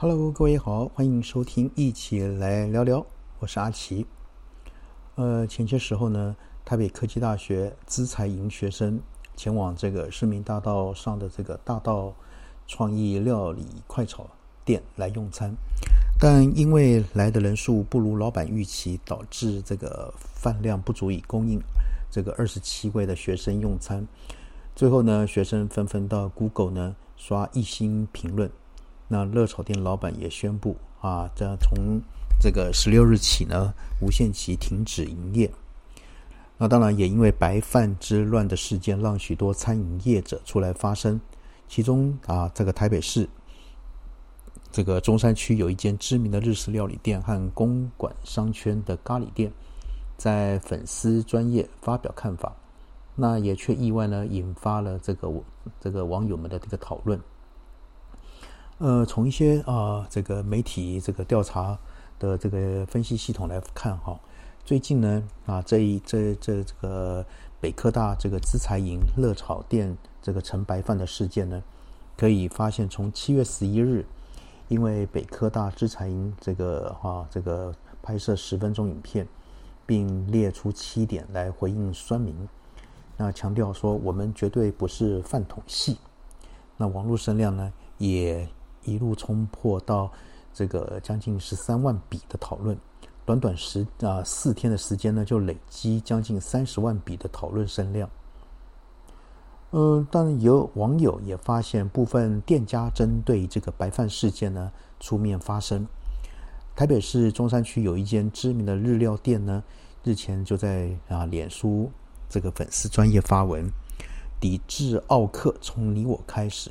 Hello，各位好，欢迎收听，一起来聊聊。我是阿奇。呃，前些时候呢，台北科技大学资财营学生前往这个市民大道上的这个大道创意料理快炒店来用餐，但因为来的人数不如老板预期，导致这个饭量不足以供应这个二十七位的学生用餐。最后呢，学生纷纷到 Google 呢刷一星评论。那热炒店老板也宣布啊，这从这个十六日起呢，无限期停止营业。那当然也因为白饭之乱的事件，让许多餐饮业者出来发声。其中啊，这个台北市这个中山区有一间知名的日式料理店和公馆商圈的咖喱店，在粉丝专业发表看法，那也却意外呢，引发了这个这个网友们的这个讨论。呃，从一些啊这个媒体这个调查的这个分析系统来看哈，最近呢啊这一这这这个北科大这个资财营热炒店这个盛白饭的事件呢，可以发现从七月十一日，因为北科大资财营这个哈这个拍摄十分钟影片，并列出七点来回应酸民，那强调说我们绝对不是饭桶系，那网络声量呢也。一路冲破到这个将近十三万笔的讨论，短短十啊四天的时间呢，就累积将近三十万笔的讨论声量。嗯，但有网友也发现，部分店家针对这个白饭事件呢出面发声。台北市中山区有一间知名的日料店呢，日前就在啊脸书这个粉丝专业发文，抵制奥克从你我开始。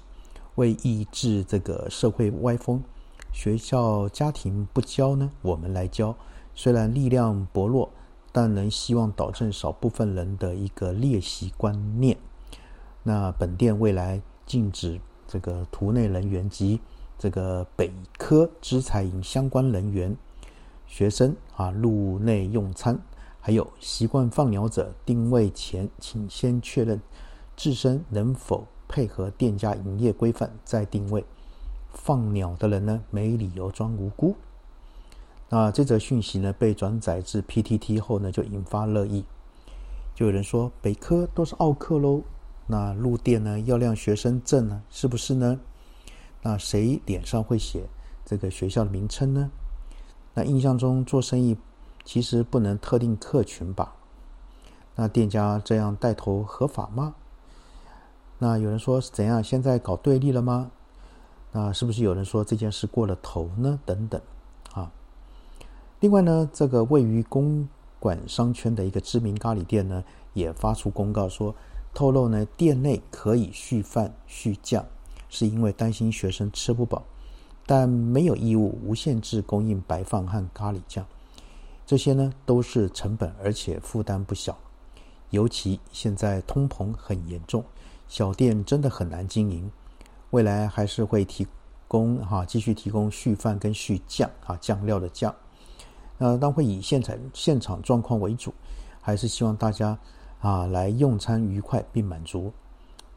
为抑制这个社会歪风，学校家庭不教呢，我们来教。虽然力量薄弱，但能希望导正少部分人的一个劣习观念。那本店未来禁止这个图内人员及这个北科资财营相关人员、学生啊入内用餐，还有习惯放鸟者定位前，请先确认自身能否。配合店家营业规范再定位，放鸟的人呢没理由装无辜。那这则讯息呢被转载至 PTT 后呢，就引发热议。就有人说北科都是奥克喽，那入店呢要亮学生证呢，是不是呢？那谁脸上会写这个学校的名称呢？那印象中做生意其实不能特定客群吧？那店家这样带头合法吗？那有人说是怎样？现在搞对立了吗？那是不是有人说这件事过了头呢？等等，啊。另外呢，这个位于公馆商圈的一个知名咖喱店呢，也发出公告说，透露呢，店内可以续饭续酱，是因为担心学生吃不饱，但没有义务无限制供应白饭和咖喱酱。这些呢，都是成本，而且负担不小。尤其现在通膨很严重。小店真的很难经营，未来还是会提供哈，继续提供续饭跟续酱啊，酱料的酱，呃，当会以现场现场状况为主，还是希望大家啊来用餐愉快并满足。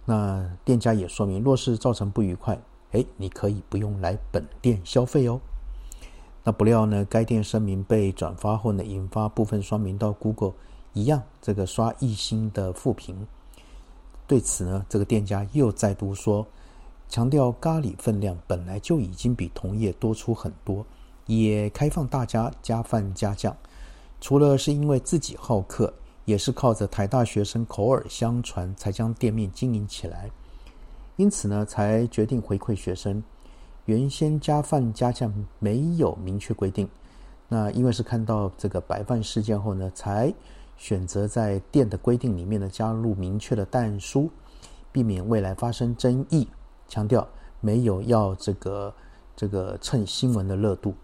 那店家也说明，若是造成不愉快，哎，你可以不用来本店消费哦。那不料呢，该店声明被转发后呢，引发部分双民到 Google 一样这个刷一星的负评。对此呢，这个店家又再度说，强调咖喱分量本来就已经比同业多出很多，也开放大家加饭加酱。除了是因为自己好客，也是靠着台大学生口耳相传才将店面经营起来。因此呢，才决定回馈学生。原先加饭加酱没有明确规定，那因为是看到这个白饭事件后呢，才。选择在店的规定里面呢加入明确的但书，避免未来发生争议。强调没有要这个这个蹭新闻的热度。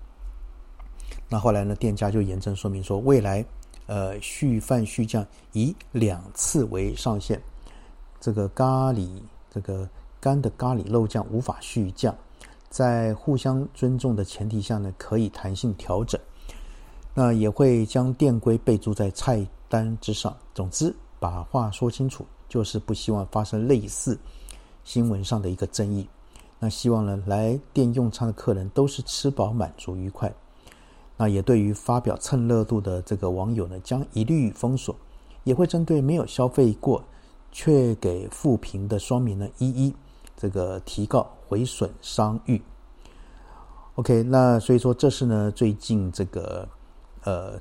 那后来呢，店家就严正说明说，未来呃续饭续酱以两次为上限。这个咖喱这个干的咖喱肉酱无法续酱，在互相尊重的前提下呢，可以弹性调整。那也会将店规备注在菜。单之上，总之把话说清楚，就是不希望发生类似新闻上的一个争议。那希望呢来店用餐的客人都是吃饱满足愉快。那也对于发表蹭热度的这个网友呢，将一律封锁，也会针对没有消费过却给负评的双民呢，一一这个提告毁损商誉。OK，那所以说这是呢最近这个呃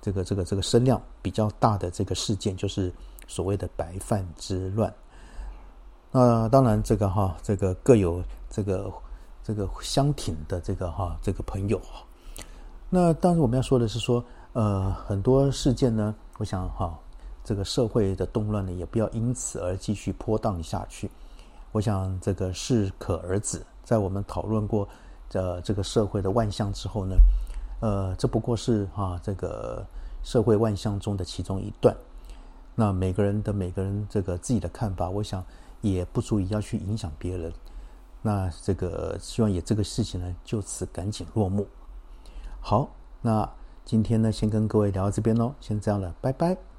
这个这个这个声量比较大的这个事件，就是所谓的白饭之乱。那当然这个哈这个各有这个这个相挺的这个哈这个朋友。那当然我们要说的是说呃很多事件呢，我想哈这个社会的动乱呢也不要因此而继续波荡下去。我想这个适可而止，在我们讨论过。呃，这个社会的万象之后呢，呃，这不过是啊，这个社会万象中的其中一段。那每个人的每个人这个自己的看法，我想也不足以要去影响别人。那这个希望也这个事情呢，就此赶紧落幕。好，那今天呢，先跟各位聊到这边喽，先这样了，拜拜。